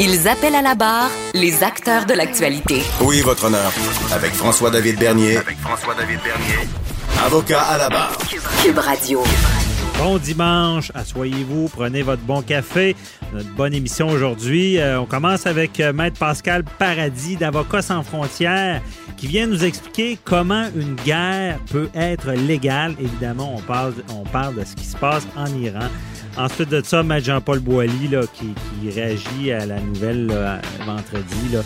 Ils appellent à la barre les acteurs de l'actualité. Oui, votre honneur. Avec François-David Bernier. Avec François-David Bernier. Avocat à la barre. Cube Radio. Bon dimanche, asseyez-vous, prenez votre bon café. Notre bonne émission aujourd'hui. Euh, on commence avec euh, Maître Pascal Paradis d'Avocats sans frontières qui vient nous expliquer comment une guerre peut être légale. Évidemment, on parle, on parle de ce qui se passe en Iran. Ensuite de ça, Maître Jean-Paul Boilly là, qui, qui réagit à la nouvelle là, vendredi. Là.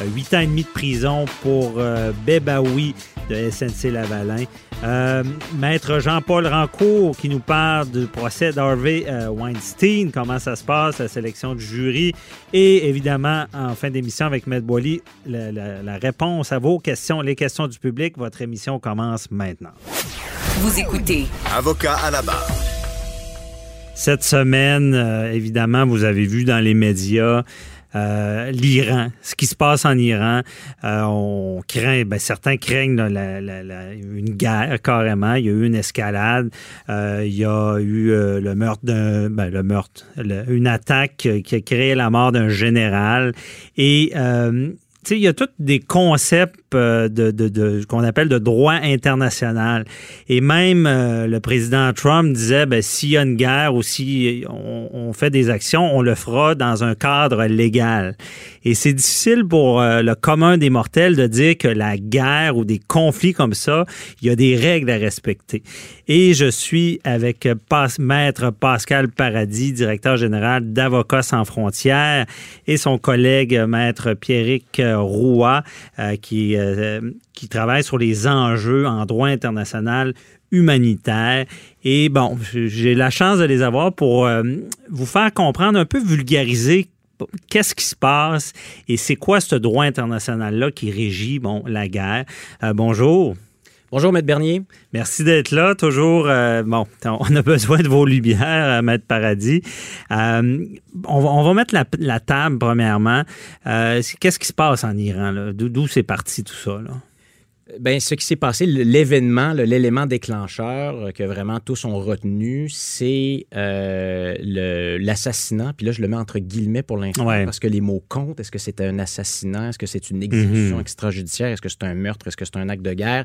Euh, Huit ans et demi de prison pour euh, Bebaoui de SNC Lavalin. Euh, Maître Jean-Paul Rancourt qui nous parle du procès d'Harvey euh, Weinstein, comment ça se passe, la sélection du jury. Et évidemment, en fin d'émission avec Maître Boily, la, la- la réponse à vos questions, les questions du public. Votre émission commence maintenant. Vous écoutez Avocat à la barre. Cette semaine, euh, évidemment, vous avez vu dans les médias euh, l'Iran, ce qui se passe en Iran. Euh, on craint, ben, certains craignent là, la- la- la- une guerre carrément. Il y a eu une escalade. Euh, il y a eu euh, le meurtre d'un, ben, le meurtre, une attaque qui a créé la mort d'un général. Et euh, tu sais, il y a tous des concepts euh, de, de- de- qu'on appelle de droit international. Et même euh, le président Trump disait, ben, s'il y a une guerre ou si on, fait des actions, on le fera dans un cadre légal. Et c'est difficile pour euh, le commun des mortels de dire que la guerre ou des conflits comme ça, il y a des règles à respecter. Et je suis avec Maître Pascal Paradis, directeur général d'Avocats sans frontières, et son collègue Maître Pierrick Roy, euh, qui, euh, qui travaille sur les enjeux en droit international humanitaire. Et bon, j'ai la chance de les avoir pour euh, vous faire comprendre, un peu vulgariser qu'est-ce qui se passe et c'est quoi ce droit international-là qui régit bon, la guerre. Euh, bonjour. Bonjour, Maître Bernier. Merci d'être là. Toujours, euh, bon, on a besoin de vos lumières, euh, Maître Paradis. Euh, on, va, on va mettre la, la table, premièrement. Euh, Qu'est-ce qui se passe en Iran? là? D'où c'est parti tout ça? Là? Ben, ce qui s'est passé, l'événement, l'élément déclencheur que vraiment tous ont retenu, c'est euh, l'assassinat. Puis là, je le mets entre guillemets pour l'instant Ouais. parce que les mots comptent. Est-ce que c'est un assassinat? Est-ce que c'est une exécution Mhm. extrajudiciaire? Est-ce que c'est un meurtre? Est-ce que c'est un acte de guerre?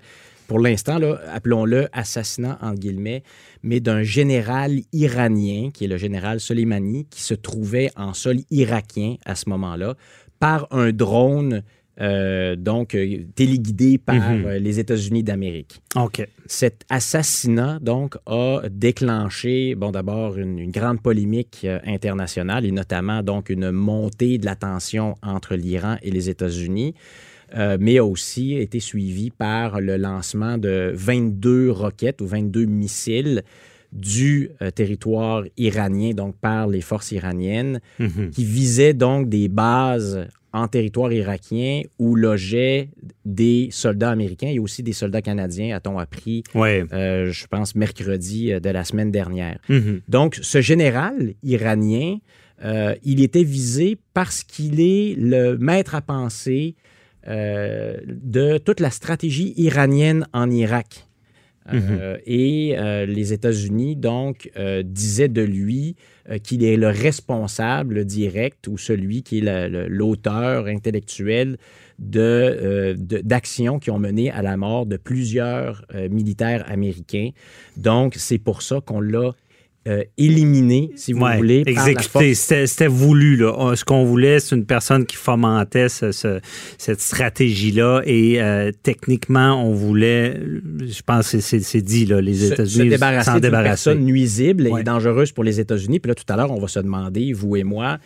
Pour l'instant, appelons-le assassinat entre guillemets, mais d'un général iranien, qui est le général Soleimani, qui se trouvait en sol irakien à ce moment-là, par un drone euh, donc euh, téléguidé par Mhm. euh, les États-Unis d'Amérique. OK. Cet assassinat, donc, a déclenché, bon, d'abord, une, une grande polémique internationale et notamment, donc, une montée de la tension entre l'Iran et les États-Unis, euh, mais a aussi été suivi par le lancement de 22 roquettes ou 22 missiles du euh, territoire iranien, donc par les forces iraniennes, Mhm. qui visaient donc des bases en territoire irakien où logeaient des soldats américains et aussi des soldats canadiens, a-t-on appris, Ouais. euh, je pense, mercredi de la semaine dernière. Mhm. Donc, ce général iranien, euh, il était visé parce qu'il est le maître à penser euh, de toute la stratégie iranienne en Irak. Euh, et euh, les États-Unis, donc, disaient de lui qu'il est le responsable direct ou celui qui est la- l'auteur intellectuel de, euh, de- d'actions qui ont mené à la mort de plusieurs militaires américains. Donc, c'est pour ça qu'on l'a euh, éliminé, si vous Ouais, voulez, exécuté. C'était voulu. Là. On- Ce qu'on voulait, c'est une personne qui fomentait ce- ce- cette stratégie-là. Et euh, techniquement, on voulait, je pense que c'est- c'est c'est dit, là, les États-Unis débarrasser s'en débarrasser. personne nuisible Ouais. et dangereuse pour les États-Unis. Puis là, tout à l'heure, on va se demander, vous et moi,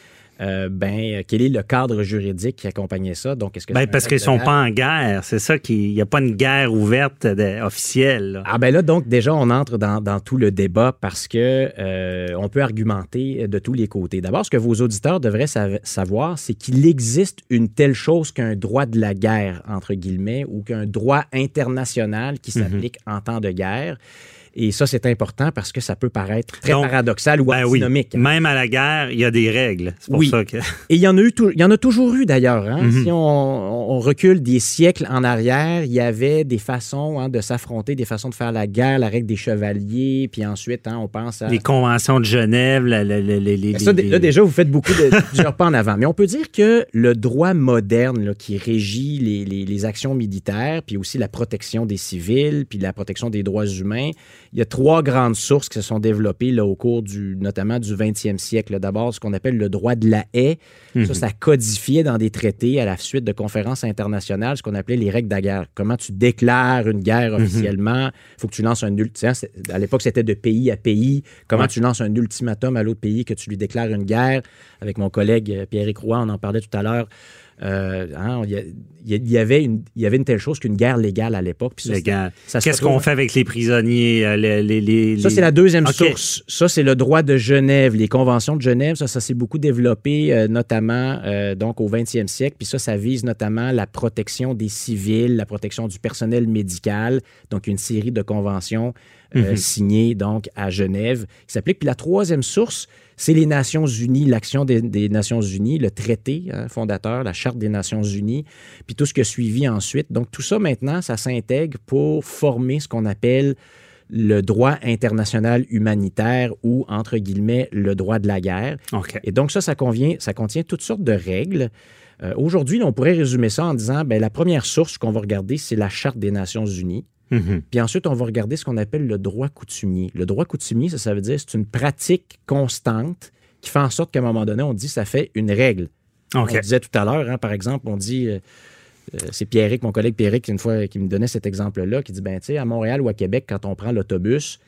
euh, ben, quel est le cadre juridique qui accompagnait ça? Donc, est-ce que Ben, parce qu'ils de sont pas en guerre. C'est ça qu'il n'y a pas une guerre ouverte de- officielle. là. Ah ben là, donc déjà, on entre dans, dans tout le débat parce que euh, on peut argumenter de tous les côtés. D'abord, ce que vos auditeurs devraient sav- savoir, c'est qu'il existe une telle chose qu'un droit de la guerre, entre guillemets, ou qu'un droit international qui s'applique en temps de guerre. Et ça, c'est important parce que ça peut paraître très Donc, paradoxal ou Ben antinomique. Même à la guerre, il y a des règles. Pour Oui. ça que. Et il y en a eu, il y en a toujours eu d'ailleurs. hein. Mhm. Si on, on recule des siècles en arrière, il y avait des façons hein, de s'affronter, des façons de faire la guerre, la règle des chevaliers, puis ensuite, hein, on pense à. Les conventions de Genève, la- la- la- les. ça, là, déjà, vous faites beaucoup de plusieurs pas en avant. Mais on peut dire que le droit moderne là, qui régit les, les- les actions militaires, puis aussi la protection des civils, puis la protection des droits humains, il y a trois grandes sources qui se sont développées là, au cours du, notamment du 20e siècle. D'abord, ce qu'on appelle le droit de la haie. Ça, ça codifiait dans des traités à la suite de conférences internationales ce qu'on appelait les règles de la guerre. Comment tu déclares une guerre officiellement? Il faut que tu lances un ultimatum. À l'époque, c'était de pays à pays. Comment Ouais. tu lances un ultimatum à l'autre pays que tu lui déclares une guerre? Avec mon collègue euh, Pierre-Éric Roy, on en parlait tout à l'heure. Euh, hein, il y a- il y, avait une, il y avait une telle chose qu'une guerre légale à l'époque. Qu'est-ce qu'on fait avec les prisonniers? euh, les, les- les- ça, c'est la deuxième source. Ça, c'est le droit de Genève, les conventions de Genève. Ça, ça s'est beaucoup développé, euh, notamment euh, donc au 20e siècle. Puis ça, ça vise notamment la protection des civils, la protection du personnel médical. Donc, une série de conventions euh, Mhm. signées donc à Genève qui s'appliquent. Puis la troisième source, c'est les Nations Unies, l'action des, des Nations Unies, le traité hein, fondateur, la Charte des Nations Unies, puis tout ce qui a suivi ensuite. Donc, tout ça, maintenant, ça s'intègre pour former ce qu'on appelle le droit international humanitaire ou, entre guillemets, le droit de la guerre. Et donc, ça, ça, convient, ça contient toutes sortes de règles. Euh, Aujourd'hui, on pourrait résumer ça en disant, ben, la première source qu'on va regarder, c'est la Charte des Nations Unies. Mhm. Puis ensuite, on va regarder ce qu'on appelle le droit coutumier. Le droit coutumier, ça, ça veut dire c'est une pratique constante qui fait en sorte qu'à un moment donné, on dit ça fait une règle. OK. On disait tout à l'heure, hein, par exemple, on dit, euh, euh, c'est Pierrick, mon collègue Pierrick, une fois, qui me donnait cet exemple-là, qui dit, ben, tu sais, à Montréal ou à Québec, quand on prend l'autobus,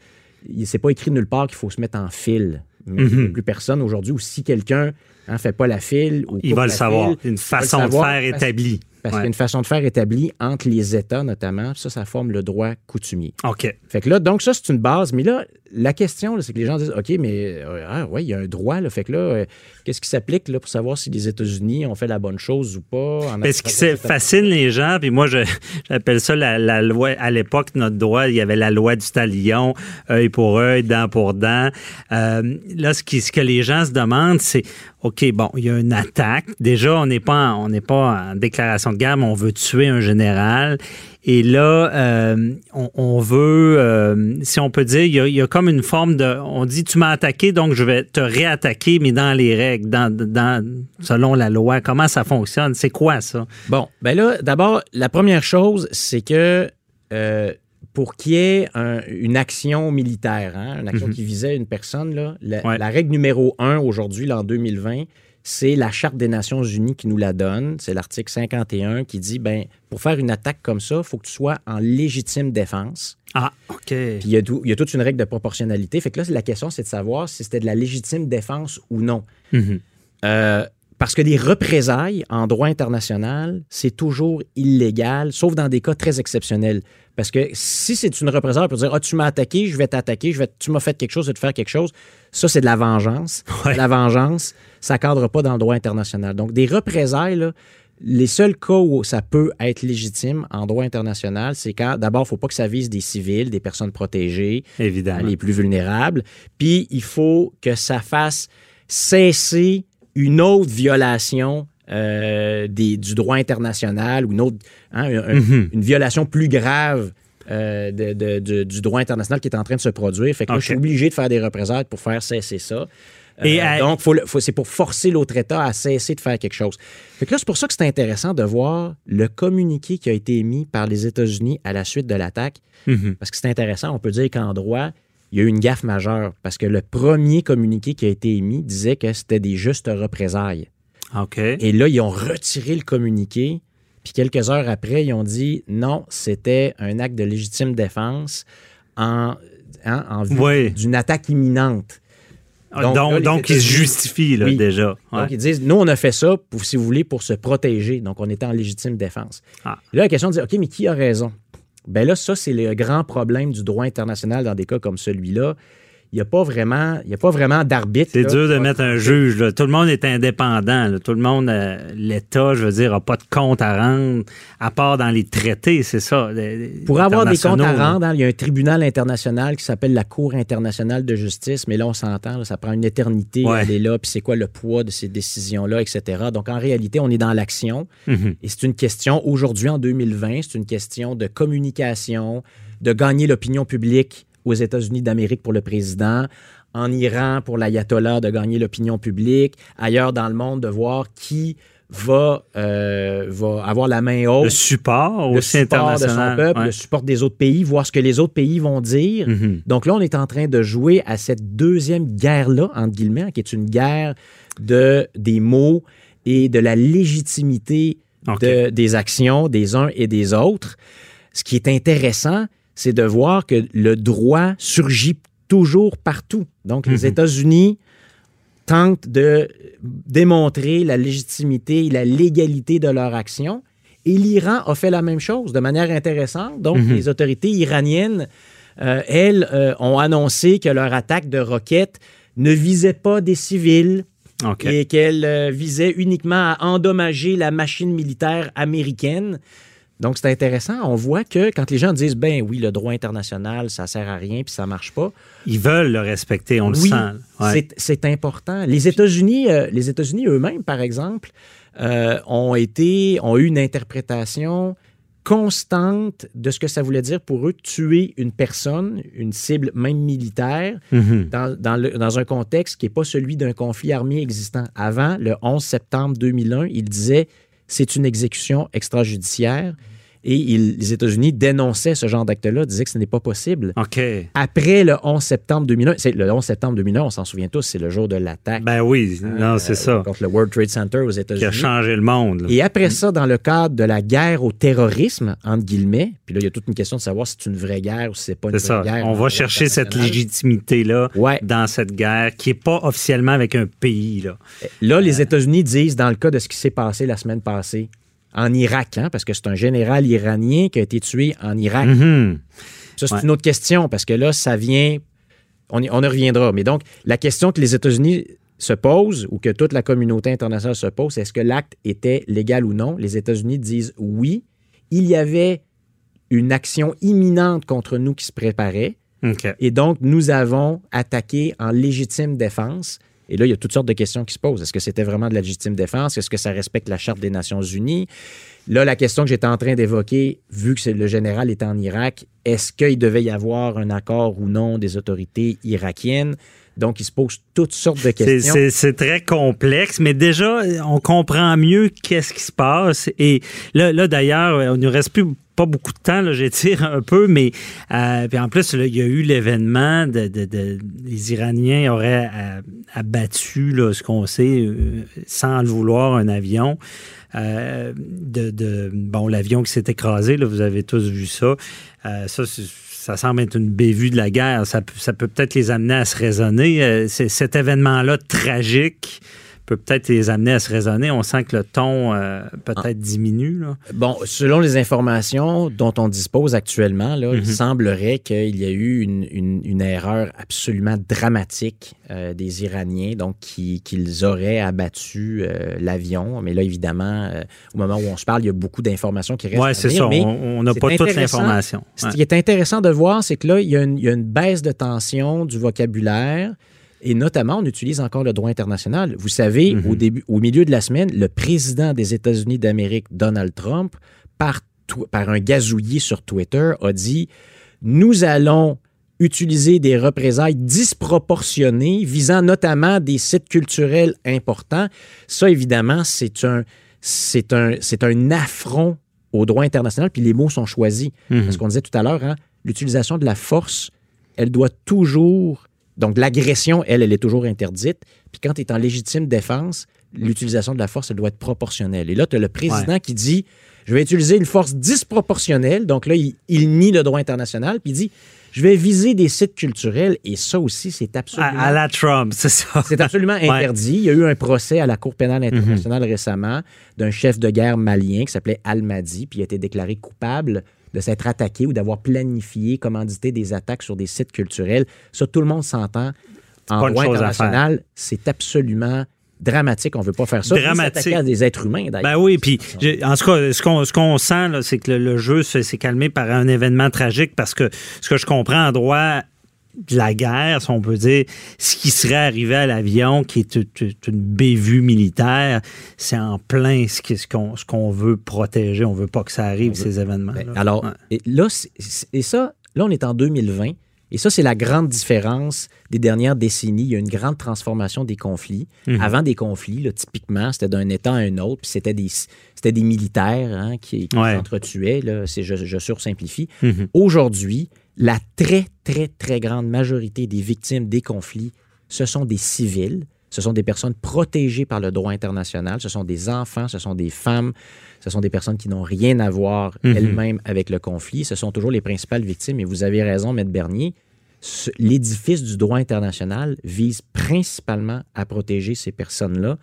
il c'est pas écrit nulle part qu'il faut se mettre en file. Mais a plus personne aujourd'hui, ou si quelqu'un ne fait pas la file ou Mhm. Il va le savoir. file, Une façon de faire établie. Parce qu'il y a une façon de faire établie entre les États, notamment. Ça, ça forme le droit coutumier. OK. Fait que là, donc ça, c'est une base. Mais là, la question, c'est que les gens disent OK, mais euh, ah, ouais, il y a un droit. Là, fait que là, euh, qu'est-ce qui s'applique là, pour savoir si les États-Unis ont fait la bonne chose ou pas? en Mais ce qui fascine les gens, puis moi, j'appelle ça la, la loi. À l'époque, notre droit, il y avait la loi du talion, œil pour œil, dent pour dent. Euh, là, ce, qui, ce que les gens se demandent, c'est OK, bon, il y a une attaque. Déjà, on n'est pas, en- pas en déclaration de guerre, mais on veut tuer un général. Et là, euh, on, veut, euh, si on peut dire, il y, a, comme une forme de. On dit, tu m'as attaqué, donc je vais te réattaquer, mais dans les règles, dans, dans, selon la loi. Comment ça fonctionne? C'est quoi ça? Bon, ben là, d'abord, la première chose, c'est que euh, pour qu'il y ait un- une action militaire, hein, une action Mhm. qui visait une personne, là, la, Ouais. la règle numéro un aujourd'hui, en 2020, c'est la Charte des Nations Unies qui nous la donne. C'est l'article 51 qui dit, ben, pour faire une attaque comme ça, il faut que tu sois en légitime défense. Ah, OK. Puis il y, a tout- il y a toute une règle de proportionnalité. Fait que là, la question, c'est de savoir si c'était de la légitime défense ou non. Mhm. Euh, parce que les représailles en droit international, c'est toujours illégal, sauf dans des cas très exceptionnels. Parce que si c'est une représaille, on peut dire Ah, tu m'as attaqué, je vais t'attaquer, je vais, tu m'as fait quelque chose, je vais te faire quelque chose. Ça, c'est de la vengeance. Ouais. La vengeance, ça ne cadre pas dans le droit international. Donc, des représailles, là, les seuls cas où ça peut être légitime en droit international, c'est quand, d'abord, il ne faut pas que ça vise des civils, des personnes protégées, Évidemment. les plus vulnérables. Puis il faut que ça fasse cesser une autre violation euh, des- du droit international ou une autre hein, un- Mhm. une violation plus grave euh, de- de- de- du droit international qui est en train de se produire. Fait que là, je suis obligé de faire des représailles pour faire cesser ça. Et Euh, à- Donc, faut le- faut- c'est pour forcer l'autre État à cesser de faire quelque chose. Fait que là, c'est pour ça que c'est intéressant de voir le communiqué qui a été émis par les États-Unis à la suite de l'attaque. Mhm. Parce que c'est intéressant, on peut dire qu'en droit, il y a eu une gaffe majeure parce que le premier communiqué qui a été émis disait que c'était des justes représailles. Et là, ils ont retiré le communiqué. Puis quelques heures après, ils ont dit non, c'était un acte de légitime défense en, hein, en vue Oui. d'une attaque imminente. Donc, Donc, là, donc, ils se justifient, là, Oui. déjà. Ouais. Donc, ils disent, nous, on a fait ça, pour, si vous voulez, pour se protéger. Donc, on était en légitime défense. Ah. Là, la question de dire, OK, mais qui a raison? Ben là, ça, c'est le grand problème du droit international dans des cas comme celui-là. Il n'y a pas vraiment, il y a pas vraiment d'arbitre. C'est dur de mettre un juge. là. Tout le monde est indépendant. là. Tout le monde, euh, l'État, je veux dire, n'a pas de compte à rendre, à part dans les traités, c'est ça. les- Pour avoir des comptes à rendre, hein, il y a un tribunal international qui s'appelle la Cour internationale de justice, mais là, on s'entend, là, ça prend une éternité Ouais. à aller là, puis c'est quoi le poids de ces décisions-là, etc. Donc, en réalité, on est dans l'action. Mhm. Et c'est une question, aujourd'hui, en 2020, c'est une question de communication, de gagner l'opinion publique aux États-Unis d'Amérique pour le président, en Iran pour l'ayatollah de gagner l'opinion publique, ailleurs dans le monde de voir qui va, euh, va avoir la main haute Le support le support de son international. peuple, ouais. le support des autres pays, voir ce que les autres pays vont dire. Mhm. Donc là, on est en train de jouer à cette deuxième guerre-là, entre guillemets, qui est une guerre de, des mots et de la légitimité de- des actions des uns et des autres. Ce qui est intéressant, c'est de voir que le droit surgit toujours partout. Donc, les Mhm. États-Unis tentent de démontrer la légitimité et la légalité de leur action. Et l'Iran a fait la même chose de manière intéressante. Donc, Mhm. les autorités iraniennes, euh, elles, euh, ont annoncé que leur attaque de roquettes ne visait pas des civils et qu'elle euh, visait uniquement à endommager la machine militaire américaine. Donc, c'est intéressant. On voit que quand les gens disent, ben oui, le droit international, ça sert à rien puis ça marche pas. Ils veulent le respecter, on le sent. Ouais. c'est- important. Les États-Unis, euh, les États-Unis eux-mêmes, par exemple, euh, ont été, ont eu une interprétation constante de ce que ça voulait dire pour eux tuer une personne, une cible même militaire, Mhm. dans, dans le- dans un contexte qui n'est pas celui d'un conflit armé existant. Avant, le 11 septembre 2001, il disait c'est une exécution extrajudiciaire. Et il- les États-Unis dénonçaient ce genre d'acte-là, disaient que ce n'est pas possible. OK. Après le 11 septembre 2001, c'est le 11 septembre 2001, on s'en souvient tous, c'est le jour de l'attaque Ben oui, non, c'est euh, ça. contre le World Trade Center aux Qui a États-Unis. changé le monde. là. Et après ça, dans le cadre de la guerre au terrorisme, entre guillemets, puis là, il y a toute une question de savoir si c'est une vraie guerre ou si c'est pas une vraie ça. guerre. On va chercher cette légitimité-là Ouais. dans cette guerre qui n'est pas officiellement avec un pays. Là. Là, les États-Unis disent, dans le cas de ce qui s'est passé la semaine passée, en Irak, hein, parce que c'est un général iranien qui a été tué en Irak. Mhm. Ça, c'est Ouais. une autre question, parce que là, ça vient. On y, on y reviendra. Mais donc, la question que les États-Unis se posent, ou que toute la communauté internationale se pose, c'est est-ce que l'acte était légal ou non? Les États-Unis disent oui. Il y avait une action imminente contre nous qui se préparait. Et donc, nous avons attaqué en légitime défense. Et là, il y a toutes sortes de questions qui se posent. Est-ce que c'était vraiment de la légitime défense? Est-ce que ça respecte la Charte des Nations Unies? Là, la question que j'étais en train d'évoquer, vu que le général était en Irak, est-ce qu'il devait y avoir un accord ou non des autorités irakiennes? Donc, il se pose toutes sortes de questions. C'est très complexe, mais déjà, on comprend mieux qu'est-ce qui se passe. Et là, là d'ailleurs, il ne nous reste plus pas beaucoup de temps, j'étire un peu, mais euh, puis en plus, là, il y a eu l'événement de, les Iraniens auraient euh, abattu, là, ce qu'on sait, euh, sans le vouloir, un avion. bon, l'avion qui s'est écrasé, là, vous avez tous vu ça. Ça, ça semble être une bévue de la guerre. Ça, peut- ça peut peut-être les amener à se raisonner. Cet événement-là tragique peut peut-être les amener à se raisonner. On sent que le ton euh, peut-être diminue. Là. Bon, selon les informations dont on dispose actuellement, là, Mhm. il semblerait qu'il y a eu une, une- une erreur absolument dramatique euh, des Iraniens, donc qui- qu'ils auraient abattu euh, l'avion. Mais là, évidemment, au moment où on se parle, il y a beaucoup d'informations qui restent. Oui, à c'est ça. mais On n'a pas toute l'information. Ce Ouais. qui est intéressant de voir, c'est que là, il y, a une, il y a une baisse de tension du vocabulaire. Et notamment, on utilise encore le droit international. Vous savez, Mhm. au, début, au milieu de la semaine, le président des États-Unis d'Amérique, Donald Trump, par, un gazouillis sur Twitter, a dit Nous allons utiliser des représailles disproportionnées visant notamment des sites culturels importants. Ça, évidemment, c'est un, c'est un, c'est un affront au droit international, puis les mots sont choisis. Mhm. Parce qu'on disait tout à l'heure, hein, l'utilisation de la force elle doit toujours. Donc, l'agression, elle, elle est toujours interdite. Puis quand tu es en légitime défense, l'utilisation de la force, elle doit être proportionnelle. Et là, tu as le président qui dit je vais utiliser une force disproportionnelle. Donc là, il, il nie le droit international. Puis il dit je vais viser des sites culturels et ça aussi, c'est absolument. À, à, la Trump, c'est ça. C'est absolument interdit. Ouais. Il y a eu un procès à la Cour pénale internationale mm -hmm. récemment d'un chef de guerre malien qui s'appelait Al-Madi, puis il a été déclaré coupable de s'être attaqué ou d'avoir planifié, commandité des attaques sur des sites culturels. Ça, tout le monde s'entend. En droit international, c'est absolument dramatique. On ne veut pas faire ça. Dramatique. à des êtres humains, d'ailleurs. Ben oui, puis en tout cas, ce qu'on, ce qu'on sent, c'est que le, le jeu s'est calmé par un événement tragique parce que ce que je comprends en droit de la guerre, si on peut dire, ce qui serait arrivé à l'avion, qui est une bévue militaire, c'est en plein ce qu'on ce qu'on veut protéger. On veut pas que ça arrive, ces événements. -là. Ben, alors, ouais. et là, et ça, là, on est en 2020. Et ça, c'est la grande différence des dernières décennies. Il y a une grande transformation des conflits. -hmm. Avant des conflits, là, typiquement, c'était d'un État à un autre, puis c'était des, c'était des militaires hein, qui, qui ouais. s'entretuaient. Là, je, je sursimplifie. -hmm. Aujourd'hui, la très, très, très grande majorité des victimes des conflits, ce sont des civils. Ce sont des personnes protégées par le droit international. Ce sont des enfants, ce sont des femmes, ce sont des personnes qui n'ont rien à voir mm -hmm. elles-mêmes avec le conflit. Ce sont toujours les principales victimes. Et vous avez raison, Maître Bernier. L'édifice du droit international vise principalement à protéger ces personnes-là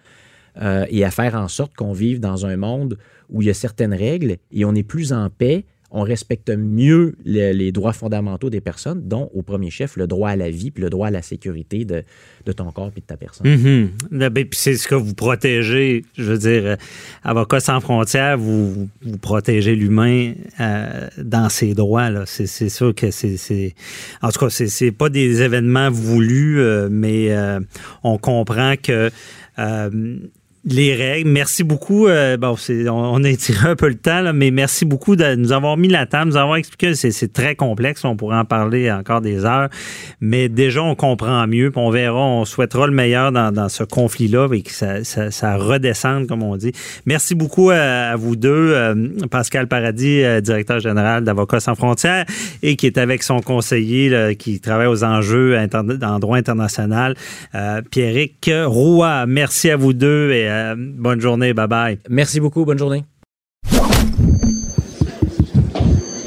euh, et à faire en sorte qu'on vive dans un monde où il y a certaines règles et on est plus en paix on respecte mieux les, droits fondamentaux des personnes, dont au premier chef le droit à la vie puis le droit à la sécurité de, ton corps et de ta personne. Mm c'est ce que vous protégez, je veux dire, euh, Avocats sans frontières, vous, protégez l'humain euh, dans ses droits. C'est sûr que c'est... En tout cas, c'est pas des événements voulus, euh, mais on comprend que les règles. Merci beaucoup. Euh, bon, on, on, a étiré un peu le temps, là, mais merci beaucoup de nous avoir mis la table, nous avoir expliqué que c'est très complexe. On pourrait en parler encore des heures. Mais déjà, on comprend mieux. on verra, on souhaitera le meilleur dans, dans ce conflit-là et que ça, ça, ça, redescende, comme on dit. Merci beaucoup à, à vous deux. Euh, Pascal Paradis, euh, directeur général d'Avocats sans frontières et qui est avec son conseiller là, qui travaille aux enjeux en droit international, euh, Pierrick Roy. Merci à vous deux et euh, bonne journée. Bye bye. Merci beaucoup. Bonne journée.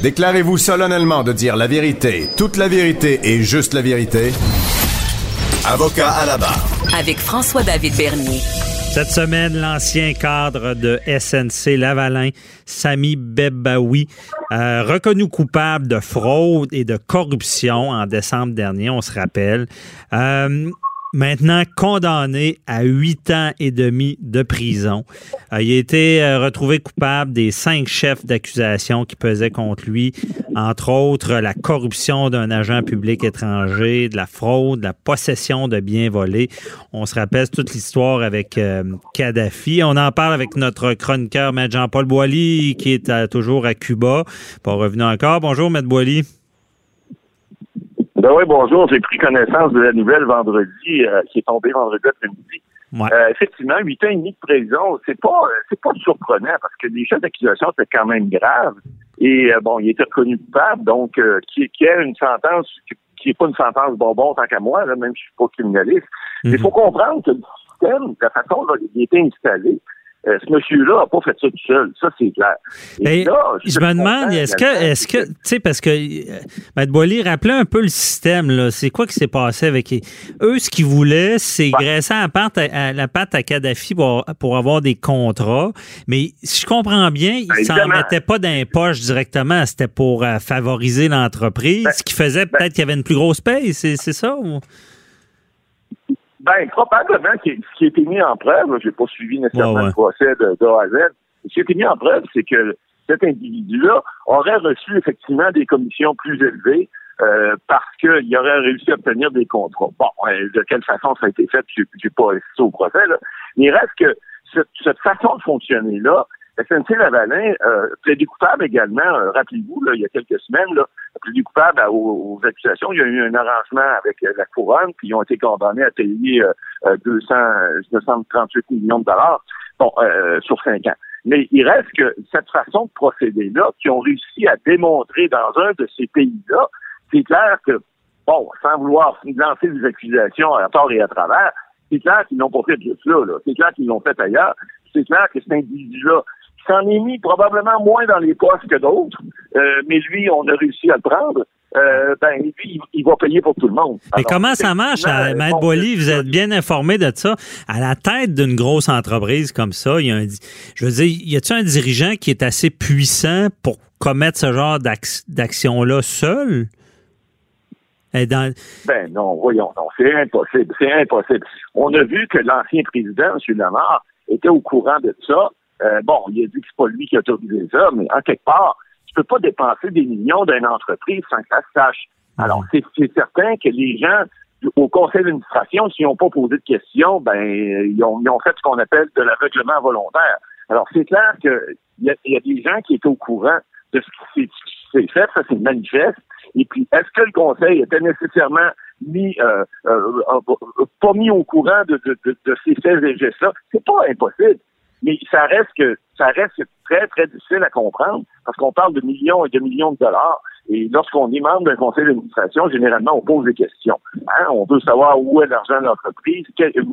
Déclarez-vous solennellement de dire la vérité, toute la vérité et juste la vérité. Avocat à la barre. Avec François-David Bernier. Cette semaine, l'ancien cadre de SNC Lavalin, Sami Bebaoui, euh, reconnu coupable de fraude et de corruption en décembre dernier, on se rappelle. Euh, maintenant condamné à huit ans et demi de prison. Euh, il a été euh, retrouvé coupable des cinq chefs d'accusation qui pesaient contre lui, entre autres la corruption d'un agent public étranger, de la fraude, de la possession de biens volés. On se rappelle toute l'histoire avec euh, Kadhafi. On en parle avec notre chroniqueur, M. Jean-Paul Boilly, qui est toujours à Cuba. Pas revenu encore. Bonjour, M. Boilly. Ben oui, bonjour. J'ai pris connaissance de la nouvelle vendredi, euh, qui est tombée vendredi après-midi. Ouais. Euh, effectivement, huit ans et demi de prison, c'est pas c'est pas surprenant parce que les chefs d'accusation étaient quand même graves. Et euh, bon, il était reconnu coupable, donc euh, qui, qui a une sentence qui n'est pas une sentence bonbon tant qu'à moi, là, même si je suis pas criminaliste. Mm -hmm. Il faut comprendre que le système, la façon dont il a été installé, euh, ce monsieur-là n'a pas fait ça tout seul. Ça, c'est clair. Et là, je, je me demande, est-ce que, est-ce que, tu sais, parce que, euh, Maître Boilly, rappelez un peu le système, là. C'est quoi qui s'est passé avec eux? Ce qu'ils voulaient, c'est graisser la patte à, la patte à Kadhafi pour, pour avoir des contrats. Mais si je comprends bien, ils s'en mettaient pas dans les poches directement. C'était pour euh, favoriser l'entreprise, ben, ce qui faisait ben, peut-être qu'il y avait une plus grosse paye. C'est, c'est ça? Ou? Ben, probablement que ce qui a été mis en preuve, je n'ai pas suivi nécessairement ouais, ouais. le procès de, de A à Z, ce qui a été mis en preuve, c'est que cet individu-là aurait reçu effectivement des commissions plus élevées euh, parce qu'il aurait réussi à obtenir des contrats. Bon, euh, de quelle façon ça a été fait, je n'ai pas assisté au procès, là. mais il reste que cette, cette façon de fonctionner-là, SNC Lavalin euh, plaidé coupable également, euh, rappelez-vous, il y a quelques semaines, là, plaidé coupable aux, aux, accusations. Il y a eu un arrangement avec euh, la couronne, puis ils ont été condamnés à payer euh, 200, 238 millions de dollars bon, euh, sur cinq ans. Mais il reste que cette façon de procéder-là, qui ont réussi à démontrer dans un de ces pays-là, c'est clair que bon, sans vouloir lancer des accusations à tort et à travers, c'est clair qu'ils n'ont pas fait juste là, là. C'est clair qu'ils l'ont fait ailleurs. C'est clair que cet individu-là s'en est mis probablement moins dans les poches que d'autres, euh, mais lui, on a réussi à le prendre. Euh, ben, lui, il va payer pour tout le monde. Mais comment ça marche, euh, Maître Boily? Vous êtes bien informé de ça. À la tête d'une grosse entreprise comme ça, il y a un, je veux dire, y a-t-il un dirigeant qui est assez puissant pour commettre ce genre d'action-là seul? Dans... Ben non, voyons, non, c'est impossible, c'est impossible. On a vu que l'ancien président, M. Lamar, était au courant de ça. Euh, bon, il a dit que c'est pas lui qui a autorisé ça, mais en quelque part, tu peux pas dépenser des millions d'une entreprise sans que ça se sache. Alors, c'est certain que les gens au conseil d'administration, s'ils n'ont pas posé de questions, ben ils ont, ils ont fait ce qu'on appelle de l'aveuglement volontaire. Alors, c'est clair qu'il y, y, a des gens qui étaient au courant de ce qui s'est fait, ça c'est manifeste. Et puis, est-ce que le conseil était nécessairement mis, euh, euh, euh pas mis au courant de, de, de, de ces faits et gestes-là? C'est pas impossible. Mais ça reste que ça reste très, très difficile à comprendre parce qu'on parle de millions et de millions de dollars. Et lorsqu'on est membre d'un conseil d'administration, généralement, on pose des questions. Hein? On veut savoir où est l'argent de l'entreprise,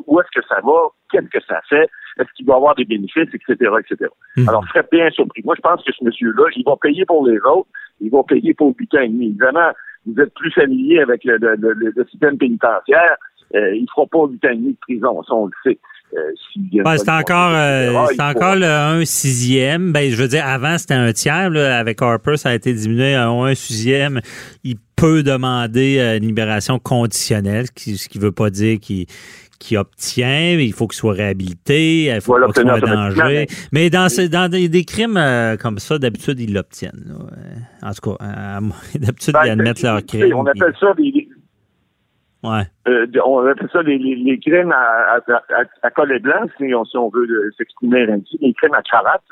où est-ce que ça va, qu'est-ce que ça fait, est-ce qu'il va avoir des bénéfices, etc., etc. Mhm. Alors, je serais bien surpris. Moi, je pense que ce monsieur-là, il va payer pour les autres, il va payer pour le butin et demi. Évidemment, vous êtes plus familier avec le, système pénitentiaire, euh, il ne fera pas butin et demi de prison, ça, on le sait. Euh, c'est encore, euh, c'est encore le 1 sixième. Ben, je veux dire, avant, c'était un tiers. avec Harper, ça a été diminué à un sixième. Il peut demander euh, une libération conditionnelle, ce qui ne veut pas dire qu'il qui obtient, il faut qu'il soit réhabilité, il faut qu'il soit danger. Mais dans, dans des, crimes comme ça, d'habitude, ils l'obtiennent. En tout cas, d'habitude, ils ben, admettent leur crime. On appelle ça des, euh, on appelle ça les, les, crimes à, à, à, collet blanc, si on, si on veut s'exprimer ainsi, les crimes à cravate.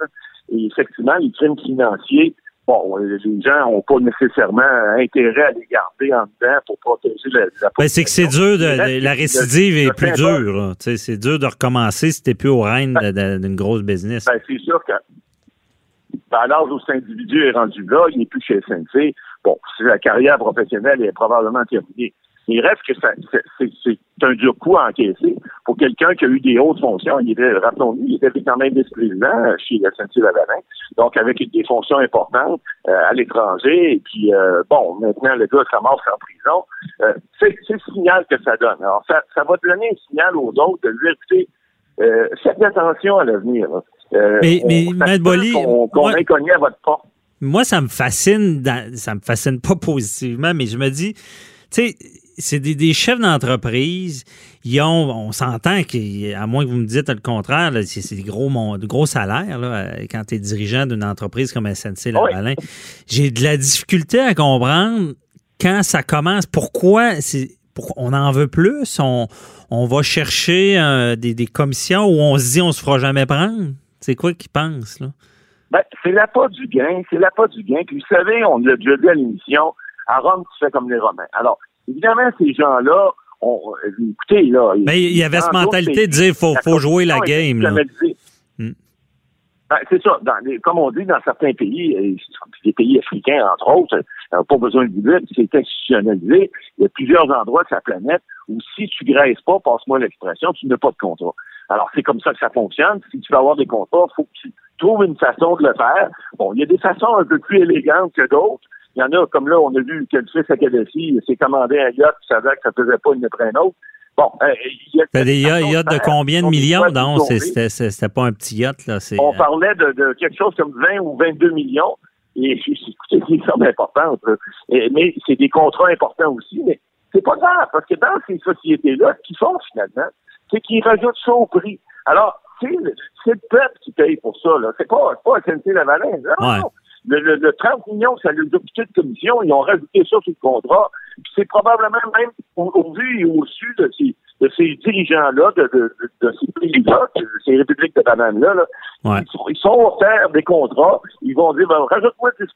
Et effectivement, les crimes financiers, bon, les gens n'ont pas nécessairement intérêt à les garder en dedans pour protéger la, la ben, C'est que c'est dur, de, la récidive est plus dure. C'est dur de recommencer si t'es plus au règne ben, d'une grosse business. Ben, c'est sûr que ben, à l'âge où cet individu est rendu là, il n'est plus chez SNC. Bon, la carrière professionnelle est probablement terminée. Il reste que c'est un dur coup à encaisser pour quelqu'un qui a eu des hautes fonctions. Il était, rappelons-nous, il était quand même vice-président chez la lavalin donc avec des fonctions importantes euh, à l'étranger. Et puis, euh, bon, maintenant, le gars mort en prison. Euh, c'est le signal que ça donne. Alors, ça, ça va donner un signal aux autres de lui écouter, faites attention à l'avenir. mais, mais, M. Bolly, qu'on cogné à votre porte. Moi, ça me fascine, ça me fascine pas positivement, mais je me dis, tu sais, c'est des, chefs d'entreprise. Ils ont, on s'entend qu'à moins que vous me dites le contraire, c'est des gros, de gros salaires là, quand tu es dirigeant d'une entreprise comme SNC Lavalin. J'ai de la difficulté à comprendre quand ça commence. Pourquoi on en veut plus? On, on va chercher euh, des, commissions où on se dit on se fera jamais prendre? C'est quoi qu'ils pensent? Là? Ben, c'est l'appât du gain. C'est l'appât du gain. Puis vous savez, on l'a déjà dit à l'émission, à Rome, tu fais comme les Romains. Alors, Évidemment, ces gens-là, ont, écoutez, là. Mais il y avait cette mentalité de dire faut, faut jouer la game. Là. Hmm. Ben, c'est ça. Dans comme on dit dans certains pays, les pays africains, entre autres, euh, pas besoin de dire, c'est institutionnalisé. Il y a plusieurs endroits de sa planète où si tu graisses pas, passe-moi l'expression, tu n'as pas de contrat. Alors, c'est comme ça que ça fonctionne. Si tu veux avoir des contrats, il faut que tu trouves une façon de le faire. Bon, il y a des façons un peu plus élégantes que d'autres. Il y en a, comme là, on a vu que le fils à Kadhafi s'est commandé un yacht, il savait que ça ne faisait pas une après un autre. Bon, euh, il y a des yachts de combien de millions? Non, c'était pas un petit yacht. Là, on euh, parlait de, quelque chose comme 20 ou 22 millions. Et écoutez, c'est une somme importante. mais c'est des contrats importants aussi. Mais c'est pas grave, parce que dans ces sociétés-là, ce qu'ils font finalement, c'est qu'ils rajoutent ça au prix. Alors, c'est le, peuple qui paye pour ça. C'est pas, pas SNC Lavalin. Non, le, le, 30 millions, ça les a de commission. Ils ont rajouté ça sur le contrat. C'est probablement même au, vu et au su de ces, de ces dirigeants-là, de, de, de, ces pays-là, ces républiques de bananes-là, là, ils, sont, offerts des contrats. Ils vont dire, ben, rajoute-moi 10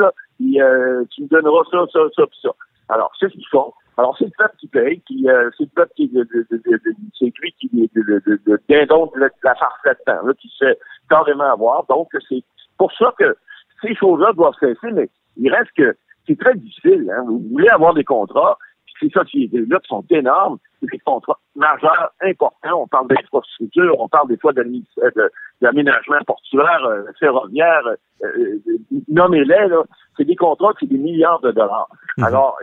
là, et euh, tu me donneras ça, ça, ça, ça. Alors, c'est ce qu'ils font. Alors, c'est le peuple qui paye, puis euh, c'est le peuple qui, c'est lui qui, de, la farce là-dedans, là, qui se fait carrément avoir. Donc, c'est pour ça que ces choses-là doivent cesser, mais il reste que c'est très difficile. Hein. Vous voulez avoir des contrats, ces sociétés-là qui sont énormes, c'est des contrats majeurs, importants. On parle d'infrastructure, on parle des fois d'aménagement portuaire, euh, ferroviaire, euh, euh, nommez-les, là. C'est des contrats, c'est des milliards de dollars. Mhm. Alors,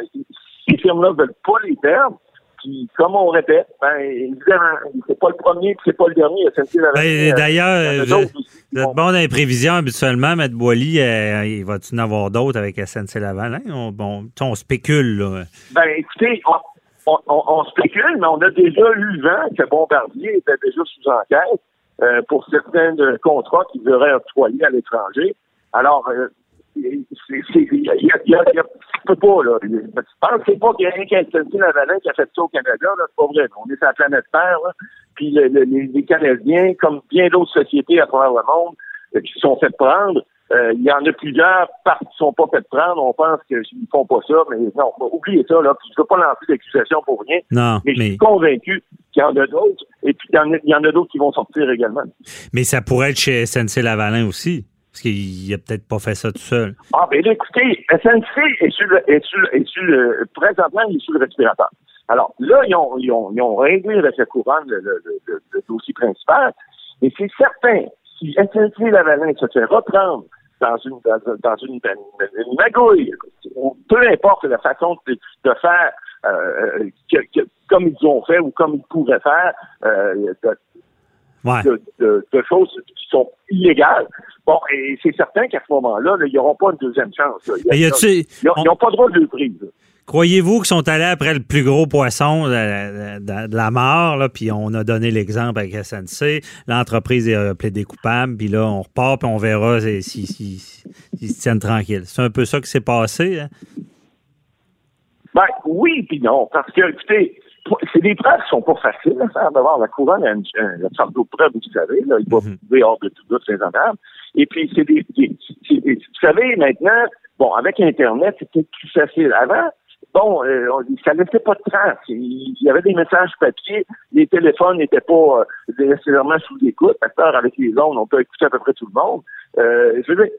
ces firmes-là veulent pas les perdre. Puis, comme on répète, ben, évidemment, c'est pas le premier, c'est pas le dernier. Ben, D'ailleurs, vous, êtes bon dans les prévisions habituellement, M. Boily, il va-tu en avoir d'autres avec SNC Lavalin? On, bon, on spécule, là. Ben, écoutez, on, spécule, mais on a déjà eu vent que Bombardier était déjà sous enquête euh, pour certains contrats qu'ils auraient octroyés à l'étranger. Alors, euh, a, peux pas, là. c'est pas qu'il y a rien qu'un Lavalin qui a fait ça au Canada, là. C'est pas vrai. On est sur la planète Terre. Puis les, Canadiens, comme bien d'autres sociétés à travers le monde, euh, qui sont fait prendre, euh, il y en a plusieurs qui ne sont pas fait prendre. On pense qu'ils ne font pas ça, mais non, oubliez ça. Là. Je ne veux pas lancer d'accusation pour rien. Non, mais, je suis convaincu qu'il y en a d'autres. Et puis, il y en a, d'autres qui vont sortir également. Mais ça pourrait être chez SNC Lavalin aussi. Parce qu'il n'a peut-être pas fait ça tout seul. Ah, ben écoutez, SNC est sur le, est sur, est sur le, présentement, il est sur le respirateur. Alors, là, ils ont, ils ont, ils ont réglé avec la couronne le, le, le, dossier principal. Mais c'est certain, si SNC Lavalin se fait reprendre dans une, dans, une, une, magouille, peu importe la façon de, faire, euh, comme ils ont fait ou comme ils pourraient faire, euh, choses qui sont illégales. Bon, et c'est certain qu'à ce moment-là, ils n'auront pas une deuxième chance. ils n'ont pas droit de le prise. Croyez-vous qu'ils sont allés après le plus gros poisson de, la mort, là, puis on a donné l'exemple avec SNC, l'entreprise est euh, plaidé coupable, puis là, on repart, puis on verra s'ils si, si, se tiennent tranquilles. C'est un peu ça qui s'est passé. Hein? Ben, oui, puis non, parce que, écoutez, c'est des preuves qui sont pas faciles à faire. D'abord, la couronne a une, sorte de preuve, vous savez, là, il va mhm. prouver hors de tout doute honneurs. Et puis, c'est des, vous savez, maintenant, bon, avec Internet, c'était plus facile. Avant, bon, euh, ça laissait pas de traces. Il y avait des messages papier, les téléphones n'étaient pas euh, nécessairement sous l'écoute. Maintenant, avec les ondes, on peut écouter à peu près tout le monde. Euh, je veux dire,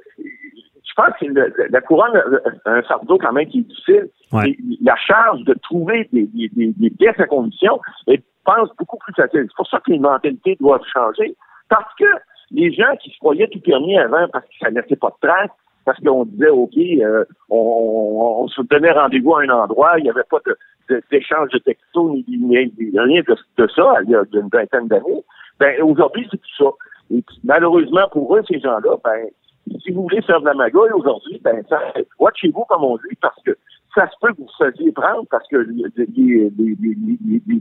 je pense que la couronne a un fardeau quand même qui est difficile. La charge de trouver des, des, des, pièces à condition est, pense, beaucoup plus facile. C'est pour ça que les mentalités doivent changer. Parce que les gens qui se croyaient tout permis avant parce que ça laissait pas de traces, parce qu'on disait, OK, euh, on, se donnait rendez-vous à un endroit, il n'y avait pas d'échange de, textos ni, rien de, ça il y a une vingtaine d'années. Ben, aujourd'hui, c'est tout ça. Et malheureusement pour eux, ces gens-là, ben, si vous voulez faire de la magouille aujourd'hui, ben, watchez-vous, comme on dit, parce que ça se peut que vous vous fassiez prendre parce que les,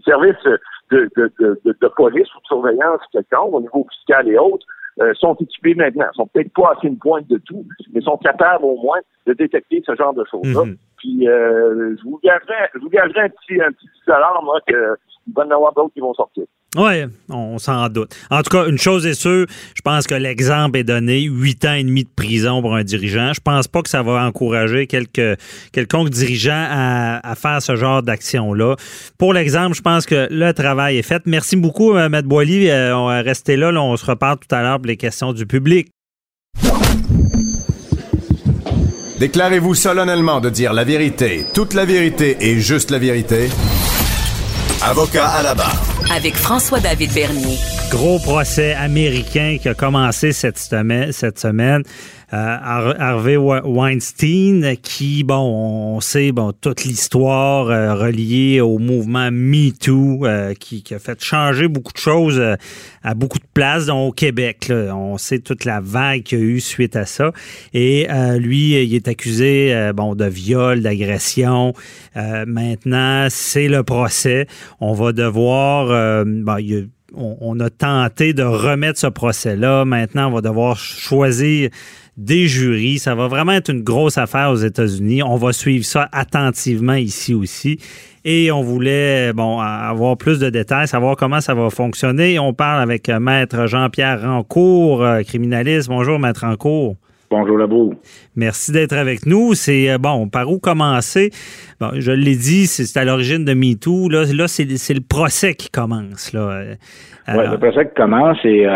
services de, de, de, police ou de surveillance quelconque, au niveau fiscal et autres, euh, sont équipés maintenant. Ils sont peut-être pas à une pointe de tout, mais sont capables au moins de détecter ce genre de choses-là. Mhm. Puis euh, je vous gagerais, je vous gagerais un petit, un petit dollar, moi, que il va y en avoir d'autres qui vont sortir. Oui, on s'en doute. En tout cas, une chose est sûre, je pense que l'exemple est donné, huit ans et demi de prison pour un dirigeant. Je pense pas que ça va encourager quelque, quelconque dirigeant à, faire ce genre d'action-là. Pour l'exemple, je pense que le travail est fait. Merci beaucoup, euh, M. Boily. Euh, on va rester là, là. On se reparle tout à l'heure pour les questions du public. Déclarez-vous solennellement de dire la vérité, toute la vérité et juste la vérité. Avocat à la barre. Avec François-David Bernier. Gros procès américain qui a commencé cette semaine. Cette semaine. Euh, Harvey Weinstein, qui, bon, on sait, bon, toute l'histoire euh, reliée au mouvement MeToo, euh, qui, qui, a fait changer beaucoup de choses à beaucoup de places, dont au Québec. On sait toute la vague qu'il y a eu suite à ça. Et lui, il est accusé, bon, de viol, d'agression. maintenant, c'est le procès. On va devoir, bon, il on, a tenté de remettre ce procès-là. Maintenant, on va devoir choisir des jurys. Ça va vraiment être une grosse affaire aux États-Unis. On va suivre ça attentivement ici aussi. Et on voulait avoir plus de détails, savoir comment ça va fonctionner. On parle avec euh, Maître Jean-Pierre Rancourt, euh, criminaliste. Bonjour, Maître Rancourt. Bonjour Labou. Merci d'être avec nous. C'est euh, bon, par où commencer? Bon, je l'ai dit, c'est à l'origine de MeToo. Là, là c'est le procès qui commence. Là. Oui, le procès qui commence et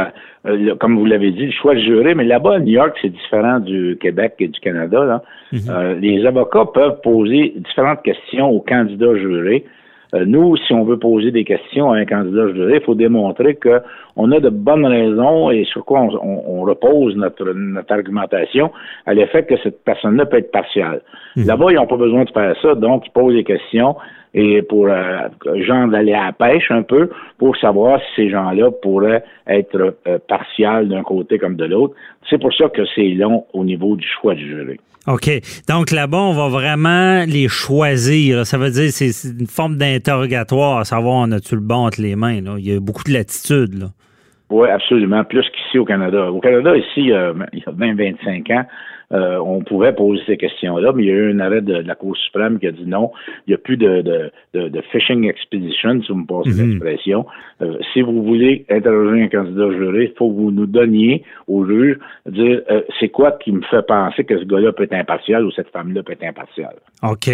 euh, comme vous l'avez dit, le choix de jury, mais là-bas, à New York, c'est différent du Québec et du Canada. Mhm. Euh, les avocats peuvent poser différentes questions aux candidats jurés. Euh, nous, si on veut poser des questions à un candidat juré, il faut démontrer qu'on a de bonnes raisons et sur quoi on, repose notre, notre, argumentation à l'effet que cette personne-là peut être partiale. Mhm. Là-bas, ils n'ont pas besoin de faire ça, donc ils posent des questions et pour euh, genre d'aller à la pêche un peu pour savoir si ces gens-là pourraient être euh, partiels d'un côté comme de l'autre. C'est pour ça que c'est long au niveau du choix du jury. OK. Donc là-bas, on va vraiment les choisir. Ça veut dire c'est une forme d'interrogatoire, à savoir on a-tu le bon entre les mains. Là? Il y a beaucoup de latitude. Là. Oui, absolument. Plus qu'ici au Canada. Au Canada, ici, euh, il y a 20-25 ans, euh, on pouvait poser ces questions-là, mais il y a eu un arrêt de, la Cour suprême qui a dit non, il n'y a plus de, de, fishing expedition, si vous me passez mhm. l'expression. Euh, si vous voulez interroger un candidat juré, il faut que vous nous donniez au juge dire euh, c'est quoi qui me fait penser que ce gars-là peut être impartial ou cette femme-là peut être impartiale. OK.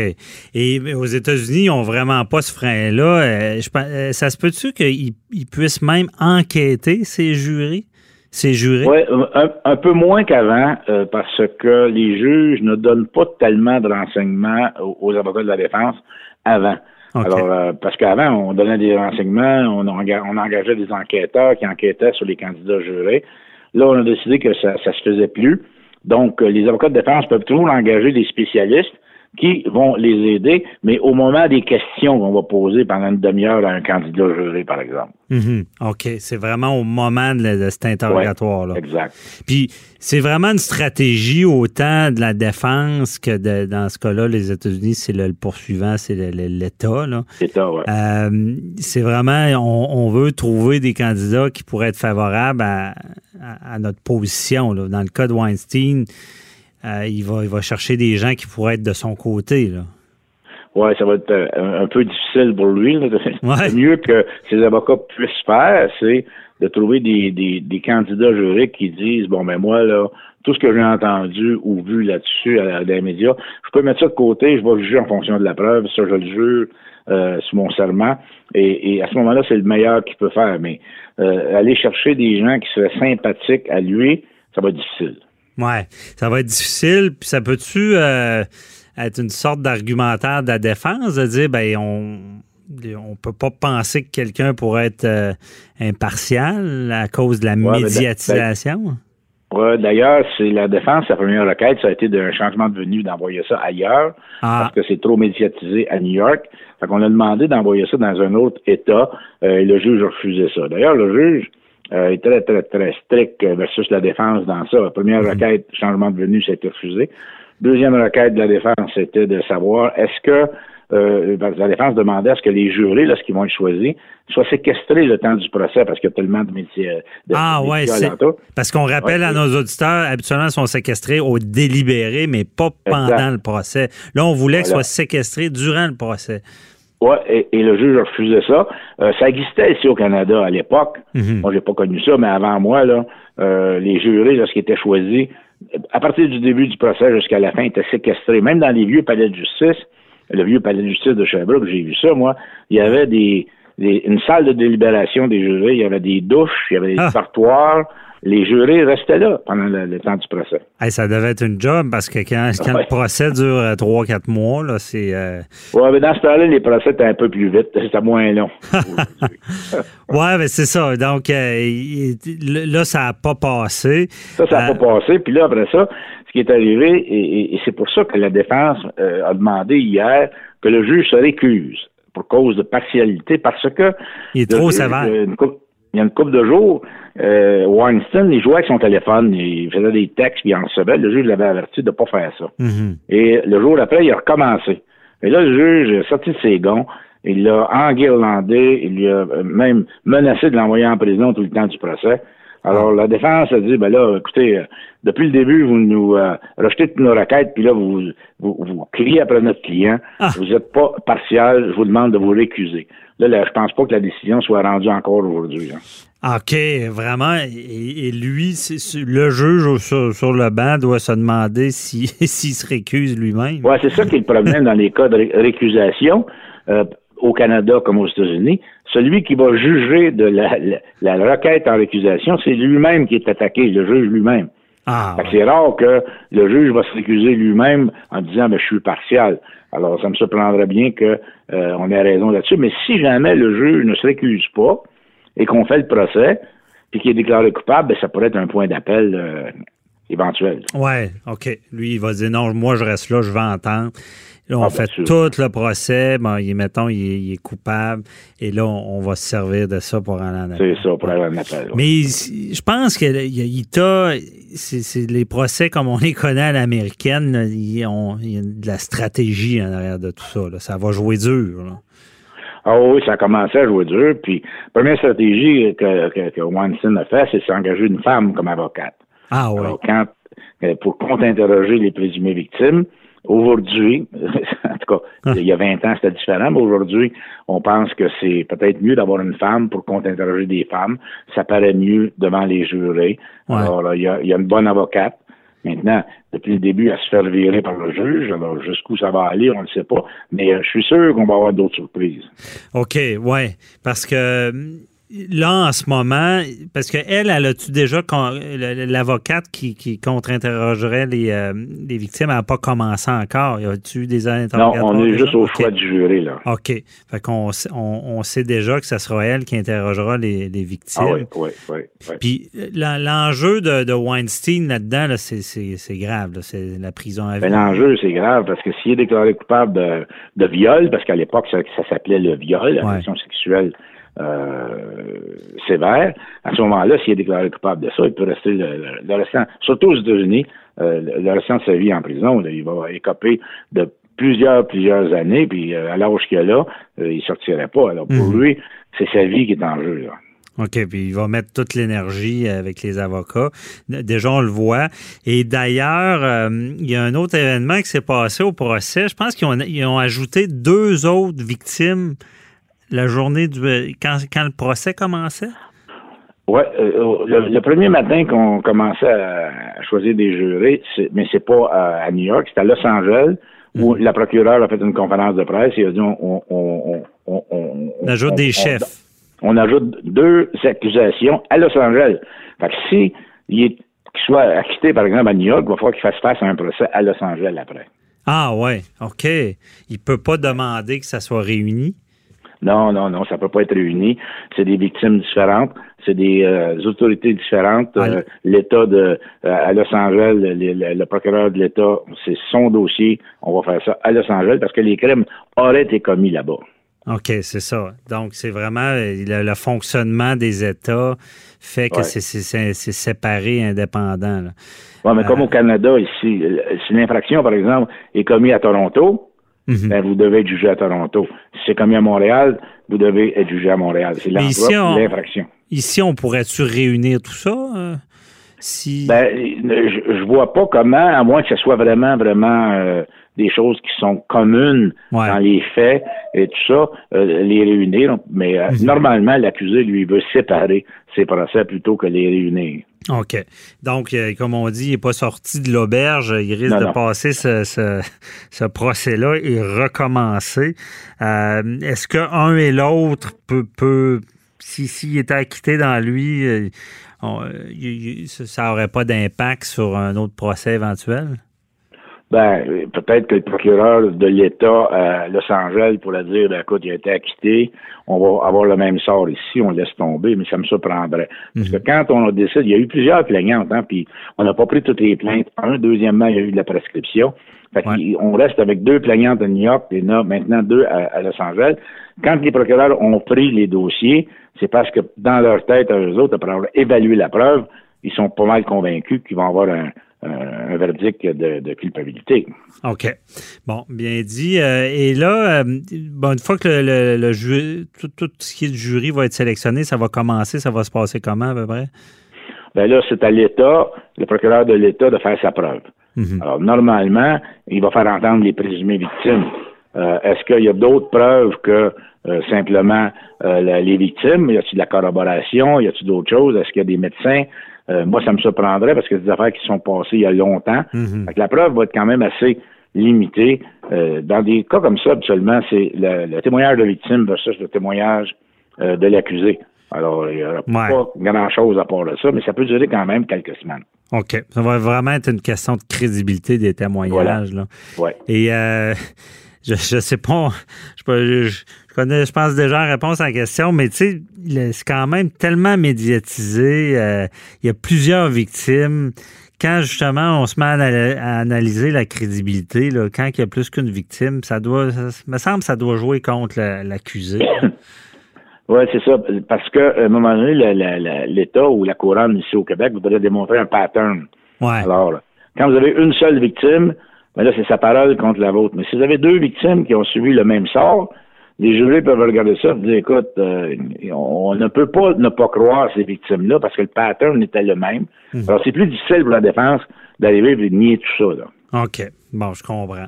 Et aux États-Unis, ils n'ont vraiment pas ce frein-là. ça se peut-tu qu'ils puissent même enquêter ces jurés? C'est juré? Oui, un, peu moins qu'avant, euh, parce que les juges ne donnent pas tellement de renseignements aux, avocats de la défense avant. Alors, euh, parce qu'avant, on donnait des renseignements, on, on, engageait des enquêteurs qui enquêtaient sur les candidats jurés. Là, on a décidé que ça ne se faisait plus. Donc, euh, les avocats de défense peuvent toujours engager des spécialistes, qui vont les aider, mais au moment des questions qu'on va poser pendant une demi-heure à un candidat juré, par exemple. Mhm. OK. C'est vraiment au moment de, cet interrogatoire-là. exact. Puis, c'est vraiment une stratégie autant de la défense que de, dans ce cas-là, les États-Unis, c'est le, poursuivant, c'est l'État. L'État, oui. Euh, c'est vraiment, on, veut trouver des candidats qui pourraient être favorables à, à notre position. Là. Dans le cas de Weinstein, euh, il, va, il va chercher des gens qui pourraient être de son côté. Là. Oui, ça va être euh, un, peu difficile pour lui. Le mieux que ses avocats puissent faire, c'est de trouver des, des, candidats juridiques qui disent bon ben moi là tout ce que j'ai entendu ou vu là-dessus à, dans les médias, je peux mettre ça de côté, je vais juger en fonction de la preuve, ça je le jure euh, sous mon serment, et, à ce moment-là c'est le meilleur qu'il peut faire. Mais aller chercher des gens qui seraient sympathiques à lui, ça va être difficile. Ouais, ça va être difficile. Puis ça peut-tu euh, être une sorte d'argumentaire de la défense de dire, ben on on peut pas penser que quelqu'un pourrait être euh, impartial à cause de la médiatisation? D'ailleurs, c'est la défense, sa première requête, ça a été d'un changement de venue d'envoyer ça ailleurs, ah. parce que c'est trop médiatisé à New York. Fait qu'on a demandé d'envoyer ça dans un autre État, euh, et le juge a refusé ça. D'ailleurs, le juge, euh, est très, très, très strict versus la défense dans ça. Première mhm. requête, changement de venue, été refusé. Deuxième requête de la défense, c'était de savoir est-ce que euh, la défense demandait à ce que les jurés, lorsqu'ils vont être choisis, soient séquestrés le temps du procès parce qu'il y a tellement de métiers. De ah ouais, parce qu'on rappelle à nos auditeurs, habituellement, ils sont séquestrés au délibéré, mais pas pendant le procès. Là, on voulait qu'ils soient séquestrés durant le procès. Oui, et, le juge a refusé ça. Euh, ça existait ici au Canada à l'époque. Mhm. Moi, j'ai pas connu ça, mais avant moi, là, euh, les jurés, lorsqu'ils étaient choisis, à partir du début du procès jusqu'à la fin, étaient séquestrés. Même dans les vieux palais de justice, le vieux palais de justice de Sherbrooke, j'ai vu ça, moi, il y avait des, une salle de délibération des jurés, il y avait des douches, il y avait des ah les jurés restaient là pendant le, temps du procès. ça devait être une job parce que quand, le procès dure euh, trois, quatre mois, là, c'est. Euh... Oui, mais dans ce temps-là, les procès étaient un peu plus vite, c'était moins long. oui, mais c'est ça. Donc euh, là, ça n'a pas passé. Ça, ça n'a pas passé. Puis là, après ça, ce qui est arrivé, et, c'est pour ça que la défense a demandé hier que le juge se récuse pour cause de partialité, parce que. Il est trop il y a une couple de jours, euh, Weinstein, il jouait avec son téléphone, il faisait des textes, puis il en recevait. Le juge l'avait averti de ne pas faire ça. Mm-hmm. Et le jour après, il a recommencé. Et là, le juge a sorti de ses gonds, il l'a enguirlandé, il lui a même menacé de l'envoyer en prison tout le temps du procès. Alors, la défense a dit, ben là, écoutez, euh, depuis le début, vous nous euh, rejetez toutes nos requêtes, puis là, vous, vous, criez après notre client. Ah. Vous n'êtes pas partial, je vous demande de vous récuser. Là, là, je pense pas que la décision soit rendue encore aujourd'hui. OK, vraiment. Et, lui, le juge sur, le banc doit se demander s'il se récuse lui-même. Oui, c'est ça qui est le problème dans les cas de récusation. Euh, au Canada comme aux États-Unis, celui qui va juger de la, la, requête en récusation, c'est lui-même qui est attaqué, le juge lui-même. Ah, C'est rare que le juge va se récuser lui-même en disant ben, je suis partial. Alors, ça me surprendrait bien qu'on euh, ait raison là-dessus. Mais si jamais le juge ne se récuse pas et qu'on fait le procès, puis qu'il est déclaré coupable, ben, ça pourrait être un point d'appel euh, éventuel. Ouais, OK. Lui, il va dire non, moi je reste là, je vais entendre. Là, on ah, fait tout le procès. Bon, il, mettons, il est, coupable. Et là, on, va se servir de ça pour aller en appel. C'est ça, pour aller en appel. Mais je pense que il, c'est les procès comme on les connaît à l'américaine. Il y a de la stratégie en arrière de tout ça. Ça va jouer dur. Ah oui, ça a commencé à jouer dur. Puis, première stratégie que, que, que Weinstein a fait, c'est s'engager une femme comme avocate. Ah oui. quand, euh, pour contre-interroger les présumées victimes, Aujourd'hui, en tout cas, ah. il y a 20 ans, c'était différent, mais aujourd'hui, on pense que c'est peut-être mieux d'avoir une femme pour contre-interroger des femmes. Ça paraît mieux devant les jurés. Alors, il y, a, il y, a, une bonne avocate. Maintenant, depuis le début, à se faire virer par le juge. Alors, jusqu'où ça va aller, on ne le sait pas. Mais euh, je suis sûr qu'on va avoir d'autres surprises. OK, ouais. Parce que là, en ce moment, parce qu'elle, elle a-tu déjà, l'avocate qui, qui contre-interrogerait les, euh, les, victimes, elle n'a pas commencé encore? Y a-tu des interrogatoires? Non, on est juste au choix du jury, là. OK. Fait qu'on on, sait déjà que ce sera elle qui interrogera les, les victimes. Ah oui, oui, oui. Puis l'enjeu de, de, Weinstein là-dedans, là, c'est grave. C'est la prison à vie. L'enjeu, c'est grave parce que s'il est déclaré coupable de, de viol, parce qu'à l'époque, ça, ça s'appelait le viol, la sexuelle euh, sévère, à ce moment-là, s'il est déclaré coupable de ça, il peut rester le, restant, surtout aux États-Unis, euh, le restant de sa vie en prison. il va écoper de plusieurs, plusieurs années, puis euh, à l'âge qu'il a là, il sortirait pas. Alors pour mhm. lui, c'est sa vie qui est en jeu. OK, puis il va mettre toute l'énergie avec les avocats. Déjà, on le voit. Et d'ailleurs, il y a un autre événement qui s'est passé au procès. Je pense qu'ils ont, ont ajouté deux autres victimes la journée du quand, quand le procès commençait? Oui, euh, le, premier matin qu'on commençait à choisir des jurés, mais c'est pas à, New York, c'était à Los Angeles, où mhm. la procureure a fait une conférence de presse et a dit on, on, on, on ajoute des chefs. On, ajoute deux accusations à Los Angeles. Fait que si il qu'il soit acquitté, par exemple, à New York, il va falloir qu'il fasse face à un procès à Los Angeles après. Ah ouais, OK. Il peut pas demander que ça soit réuni. Non, non, non, ça peut pas être réuni. C'est des victimes différentes, c'est des euh, autorités différentes. Euh, L'État de euh, à Los Angeles, le, procureur de l'État, c'est son dossier. On va faire ça à Los Angeles parce que les crimes auraient été commis là-bas. OK, c'est ça. Donc, c'est vraiment le, fonctionnement des États fait que c'est séparé, indépendant. Oui, mais comme au Canada, ici, si l'infraction, par exemple, est commise à Toronto, Mhm. Ben, vous devez être jugé à Toronto. Si c'est commis à Montréal, vous devez être jugé à Montréal. C'est l'infraction. Ici, on pourrait-tu réunir tout ça? Euh, si... Ben, je, ne vois pas comment, à moins que ce soit vraiment, vraiment euh, des choses qui sont communes dans les faits et tout ça, euh, les réunir. Mais mhm. normalement, l'accusé, lui, veut séparer ses procès plutôt que les réunir. OK. Donc, euh, comme on dit, il n'est pas sorti de l'auberge. Il risque de passer ce, procès-là et recommencer. Euh, est-ce qu'un et l'autre peut, peut s'il si, était acquitté dans lui, euh, ça n'aurait pas d'impact sur un autre procès éventuel? Ben, peut-être que le procureur de l'État à Los Angeles pourrait dire, ben, écoute, il a été acquitté, on va avoir le même sort ici, on laisse tomber, mais ça me surprendrait. Parce que mhm. quand on a décidé, il y a eu plusieurs plaignantes, hein, puis on n'a pas pris toutes les plaintes. Un, deuxièmement, il y a eu de la prescription. Fait on reste avec deux plaignantes à New York et maintenant deux à, Los Angeles. Quand les procureurs ont pris les dossiers, c'est parce que dans leur tête, eux autres, après avoir évalué la preuve, ils sont pas mal convaincus qu'ils vont avoir un, un verdict de, culpabilité. OK. Bon, bien dit. Euh, et là, euh, une fois que le, le, jury, tout, ce qui est du jury va être sélectionné, ça va commencer, ça va se passer comment à peu près? Bien là, c'est à l'État, le procureur de l'État, de faire sa preuve. Mhm. Alors, normalement, il va faire entendre les présumées victimes. Euh, est-ce qu'il y a d'autres preuves que simplement les victimes? Y a-t-il de la corroboration? Y a-t-il d'autres choses? Est-ce qu'il y a des médecins? Euh, moi, ça me surprendrait parce que c'est des affaires qui sont passées il y a longtemps. Mhm. La preuve va être quand même assez limité. Euh, dans des cas comme ça, habituellement, c'est le, témoignage de victime versus le témoignage euh, de l'accusé. Alors, il n'y a pas grand-chose à part de ça, mais ça peut durer quand même quelques semaines. OK. Ça va vraiment être une question de crédibilité des témoignages. Là. Ouais. Et je, je sais pas, je, je, connais, je pense déjà la réponse à la question, mais tu sais, c'est quand même tellement médiatisé. Euh, il y a plusieurs victimes. Quand justement on se met à, analyser la crédibilité, là, quand il y a plus qu'une victime, ça doit, ça, me semble, ça doit jouer contre l'accusé. oui, c'est ça. Parce qu'à un moment donné, l'État ou la couronne ici au Québec voudrait démontrer un pattern. Ouais. Alors, quand vous avez une seule victime, mais là, c'est sa parole contre la vôtre. Mais si vous avez deux victimes qui ont subi le même sort, les jurés peuvent regarder ça et dire, écoute, euh, on ne peut pas ne pas croire ces victimes-là parce que le pattern était le même. Mhm. Alors, c'est plus difficile pour la défense d'arriver et de nier tout ça. Là. OK. Bon, je comprends.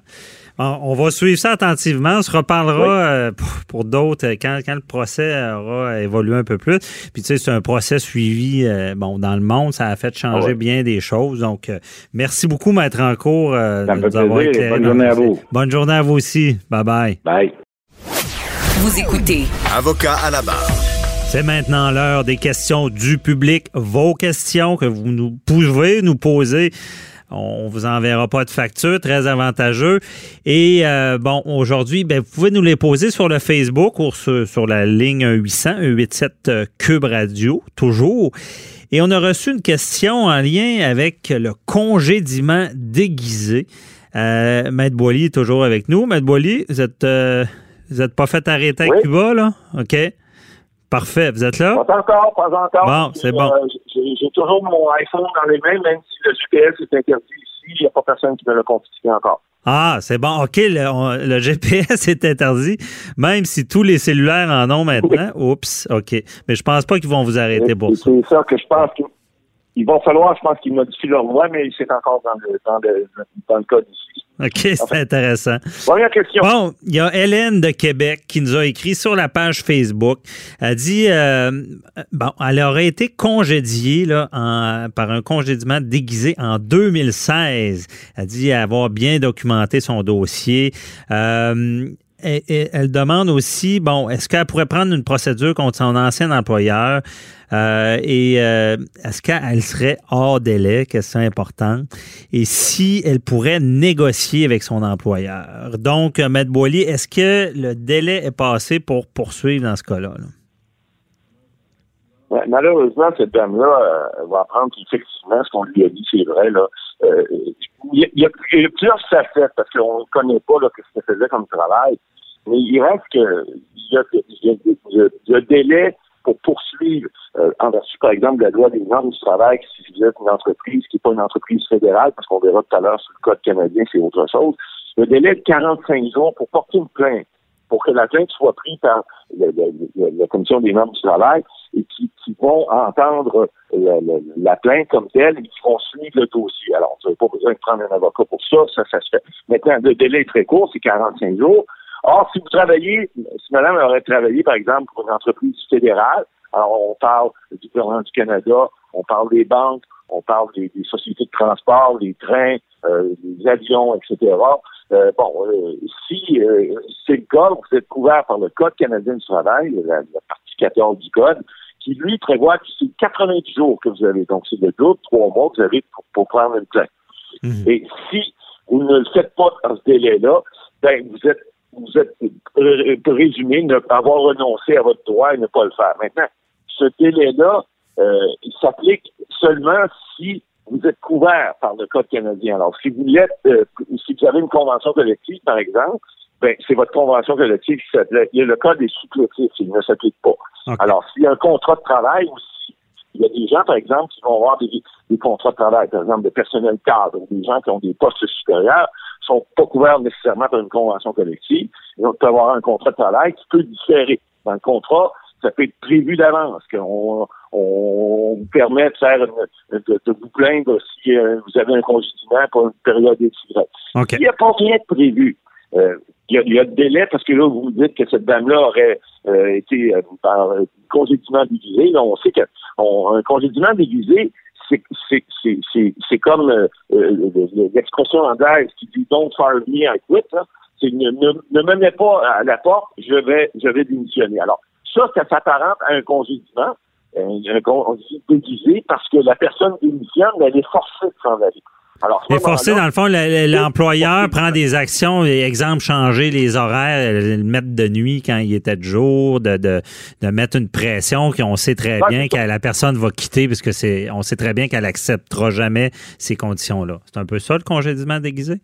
on va suivre ça attentivement. On se reparlera euh, pour, d'autres euh, quand, quand, le procès aura évolué un peu plus. Puis, tu sais, c'est un procès suivi bon, dans le monde. Ça a fait changer ah bien des choses. Donc, merci beaucoup, Maître Encourt, de nous avoir Bonne journée à vous. Bonne journée à vous aussi. Bye-bye. Bye. Vous écoutez. Avocat à la barre. C'est maintenant l'heure des questions du public. Vos questions que vous nous pouvez nous poser. On vous enverra pas de facture, très avantageux. Et euh, bon, aujourd'hui, ben, vous pouvez nous les poser sur le Facebook ou sur, la ligne 800 187 Cube Radio, toujours. Et on a reçu une question en lien avec le congédiement déguisé. Euh, Maître Boily est toujours avec nous. Maître Boily, vous êtes euh, vous n'êtes pas fait arrêter à Cuba, là? OK. Parfait. Vous êtes là? Pas encore, pas encore. Bon, c'est bon. Euh, j'ai toujours mon iPhone dans les mains, même si le GPS est interdit ici, il n'y a pas personne qui me l'a confisqué encore. Ah, c'est bon. OK, le, GPS est interdit, même si tous les cellulaires en ont maintenant. Oups, OK. Mais je pense pas qu'ils vont vous arrêter pour ça. C'est ça que je pense qu'il va falloir, je pense qu'ils modifient leur loi, mais c'est encore dans le, dans le, dans le code ici. OK, c'est intéressant. Première question. Bon, il y a Hélène de Québec qui nous a écrit sur la page Facebook. Elle dit, euh, bon, elle aurait été congédiée là, par un congédiement déguisé en 2016. Elle dit avoir bien documenté son dossier. Euh, elle demande aussi, bon, est-ce qu'elle pourrait prendre une procédure contre son ancien employeur? Euh, et euh, est-ce qu'elle serait hors délai, question importante, et si elle pourrait négocier avec son employeur? Donc, euh, Maître Boilier, est-ce que le délai est passé pour poursuivre dans ce cas-là? malheureusement, cette dame-là va apprendre qu'effectivement, ce qu'on lui a dit, c'est vrai. Là. Il, y a, plusieurs facettes parce qu'on ne connaît pas là, ce qu'elle faisait comme travail. Mais il reste que il y a, délai pour poursuivre euh, en vertu, par exemple, de la loi des normes du travail, si vous êtes une entreprise qui n'est pas une entreprise fédérale, parce qu'on verra tout à l'heure sur le Code canadien, c'est autre chose, le délai de 45 jours pour porter une plainte, pour que la plainte soit prise par la Commission des normes du travail et qui, vont entendre la, plainte comme telle et qui vont suivre le dossier. Alors, vous n'avez pas besoin de prendre un avocat pour ça, ça, ça se fait. Maintenant, le délai est très court, c'est 45 jours. Or, si vous travaillez, si madame aurait travaillé, par exemple, pour une entreprise fédérale, alors on parle du gouvernement du Canada, on parle des banques, on parle des, sociétés de transport, les trains, euh, les avions, etc. Euh, bon, euh, si c'est le cas, vous êtes couvert par le Code canadien du travail, la, partie 14 du Code, qui lui prévoit que c'est 90 jours que vous avez. Donc, c'est le double, trois mois que vous avez pour, prendre une plainte. Mhm. Et si vous ne le faites pas dans ce délai-là, ben, vous êtes vous êtes résumé ne avoir renoncé à votre droit et ne pas le faire. Maintenant, ce délai-là, euh, il s'applique seulement si vous êtes couvert par le Code canadien. Alors, si vous l'êtes, euh, si vous avez une convention collective, par exemple, ben, c'est votre convention collective qui s'applique. Le Code est supplétif, il ne s'applique pas. Alors, s'il y a un contrat de travail aussi, il y a des gens, par exemple, qui vont avoir des, des contrats de travail, par exemple, de personnel cadre, ou des gens qui ont des postes supérieurs, sont pas couverts nécessairement par une convention collective. Ils vont avoir un contrat de travail qui peut différer. Dans le contrat, ça peut être prévu d'avance, qu'on on vous permet de faire de, vous plaindre si euh, vous avez un congédiement pour une période étirée. Okay. Il n'y a pas rien de prévu. Euh, il, y a, il y, a, délai parce que là, vous me dites que cette dame-là aurait euh, été par congédiement déguisé. on sait qu'un congédiement déguisé, c'est comme euh, euh, l'expression anglaise qui dit Don't fire me, I quit. C'est ne, ne, me mets pas à la porte, je vais, je vais démissionner. Alors, ça, ça s'apparente à un congédiement, un, un congé déguisé, parce que la personne démissionne, elle est forcée de s'en aller. Alors, est forcé, dans le fond, l'employeur prend des actions, exemple, changer les horaires, le mettre de nuit quand il était de jour, de, de, de mettre une pression qu'on sait très bien que la personne va quitter, puisque c'est, on sait très bien qu'elle acceptera jamais ces conditions-là. C'est un peu ça, le congédiement déguisé?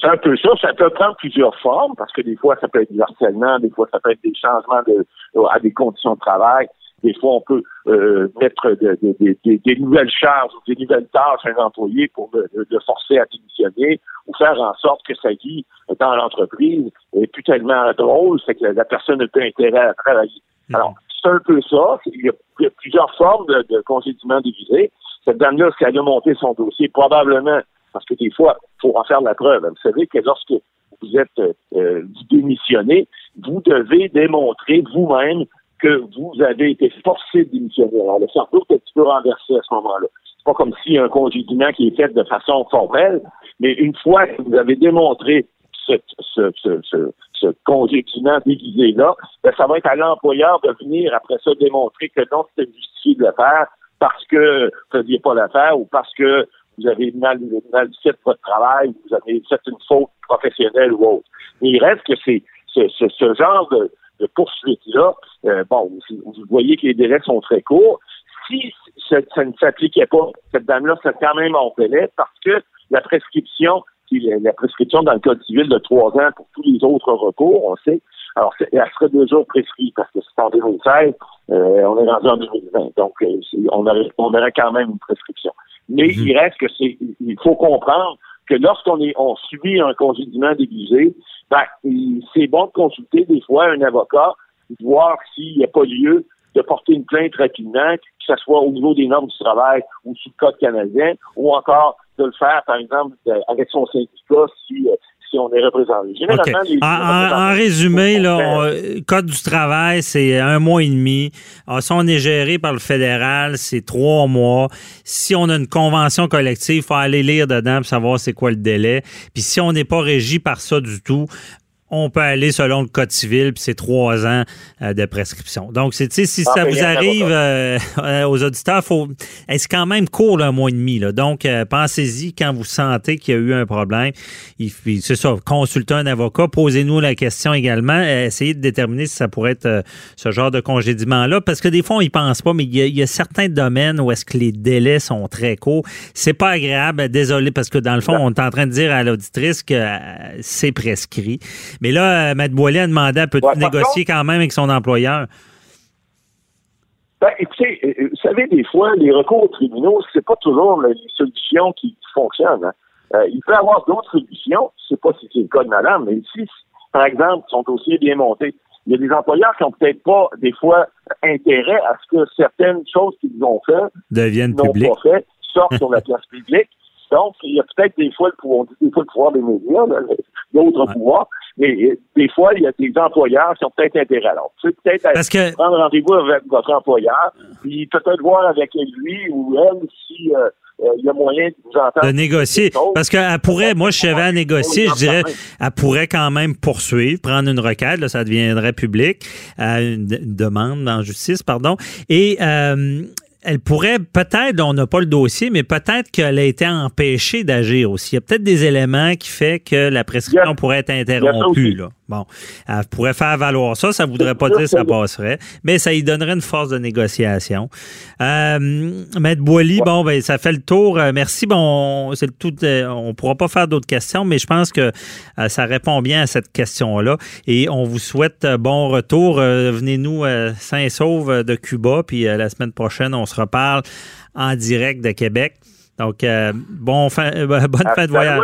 C'est un peu ça. Ça peut prendre plusieurs formes, parce que des fois, ça peut être du harcèlement, des fois, ça peut être des changements de, à des conditions de travail. Des fois, on peut euh, mettre des nouvelles charges ou des nouvelles tâches à un employé pour le, forcer à démissionner ou faire en sorte que sa vie dans l'entreprise est plus tellement drôle, c'est que la personne n'a plus intérêt à travailler. Mm. Alors, c'est un peu ça. Il y a, plusieurs formes de, de congédiement déguisé. Cette dame-là, si elle a monté son dossier, probablement, parce que des fois, il faut en faire la preuve. Vous savez que lorsque vous êtes euh, démissionné, vous devez démontrer vous-même que vous avez été forcé de démissionner. Alors, le cerveau est un petit peu renversé à ce moment-là. C'est pas comme si un congédiement qui est fait de façon formelle, mais une fois que vous avez démontré ce, ce, déguisé-là, ben, ça va être à l'employeur de venir après ça démontrer que non, c'était justifié de le faire parce que vous ne pas l'affaire ou parce que vous avez mal, mal fait votre travail, vous avez fait une faute professionnelle ou autre. Mais il reste que c'est ce, genre de, de poursuite-là, euh, bon, vous, voyez que les délais sont très courts. Si ça, ne s'appliquait pas, cette dame-là serait quand même en délai parce que la prescription, la prescription dans le Code civil de trois ans pour tous les autres recours, on sait, alors elle serait déjà prescrite parce que c'est en 2016, euh, on est rendu en 2020, donc euh, on, aurait, on aurait quand même une prescription. Mais mhm. il reste que c'est, il faut comprendre que lorsqu'on est, on subit un congédiement déguisé, ben, c'est bon de consulter des fois un avocat, voir s'il n'y a pas lieu de porter une plainte rapidement, que ce soit au niveau des normes du travail ou sous le code canadien, ou encore de le faire, par exemple, avec son syndicat si, euh, si on est représenté. En, résumé, là, Code du travail, c'est un mois et demi. Alors, ah, si on est géré par le fédéral, c'est trois mois. Si on a une convention collective, il faut aller lire dedans pour savoir c'est quoi le délai. Puis si on n'est pas régi par ça du tout, on peut aller selon le code civil, puis c'est trois ans euh, de prescription. Donc, c'est, si ça vous arrive euh, euh, aux auditeurs, faut, c'est quand même court, un mois et demi. Là. Donc, pensez-y quand vous sentez qu'il y a eu un problème. c'est ça, consultez un avocat, posez-nous la question également, essayez de déterminer si ça pourrait être ce genre de congédiement-là, parce que des fois, on y pense pas, mais il y, a, certains domaines où est-ce que les délais sont très courts. C'est pas agréable, désolé, parce que dans le fond, on est en train de dire à l'auditrice que c'est prescrit. Mais là, euh, Maître Boilly a demandé, peut-tu négocier quand même avec son employeur? Ben, écoutez, euh, vous savez, des fois, les recours aux tribunaux, c'est pas toujours les solutions qui fonctionnent. Hein. Euh, il peut y avoir d'autres solutions. Je ne sais pas si c'est le cas de madame, mais si, par exemple, son dossier est bien monté, il y a des employeurs qui n'ont peut-être pas, des fois, intérêt à ce que certaines choses qu'ils ont fait deviennent publiques. fait, sortent sur la place publique. Donc, il y a peut-être des fois le pouvoir, des fois le pouvoir des médias, d'autres pouvoirs, mais euh, des fois, il y a des employeurs qui ont peut-être intérêt. Alors, tu sais, peut-être prendre rendez-vous avec votre employeur, puis peut-être voir avec lui ou elle si euh, euh, il y a moyen de vous entendre. De négocier. Parce qu'elle pourrait, moi, je savais à négocier, je dirais, elle pourrait quand même poursuivre, prendre une requête, là, ça deviendrait public, une, demande en justice, pardon. Et elle pourrait peut-être, on n'a pas le dossier, mais peut-être qu'elle a été empêchée d'agir aussi. Il y a peut-être des éléments qui fait que la prescription pourrait être interrompue. Là. Bon, elle pourrait faire valoir ça. Ça ne voudrait pas dire que ça passerait, mais ça y donnerait une force de négociation. Euh, Maître Boily, bon, ben, ça fait le tour. Euh, merci. Bon, c'est tout. Euh, on ne pourra pas faire d'autres questions, mais je pense que euh, ça répond bien à cette question-là. Et on vous souhaite bon retour. Venez-nous saint et sauve de Cuba. Puis la semaine prochaine, on se reparle en direct de Québec. Donc, bon fin, bonne fin de voyage.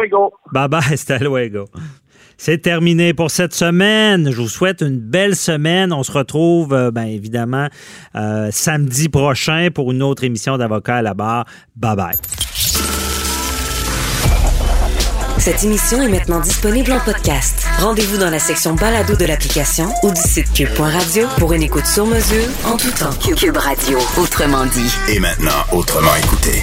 Bye bye, hasta luego. C'est terminé pour cette semaine. Je vous souhaite une belle semaine. On se retrouve, euh, bien évidemment, euh, samedi prochain pour une autre émission d'Avocat à la barre. Bye bye. Cette émission est maintenant disponible en podcast. Rendez-vous dans la section balado de l'application ou du site cube.radio pour une écoute sur mesure en tout temps. Cube Radio, autrement dit. Et maintenant, autrement écouté.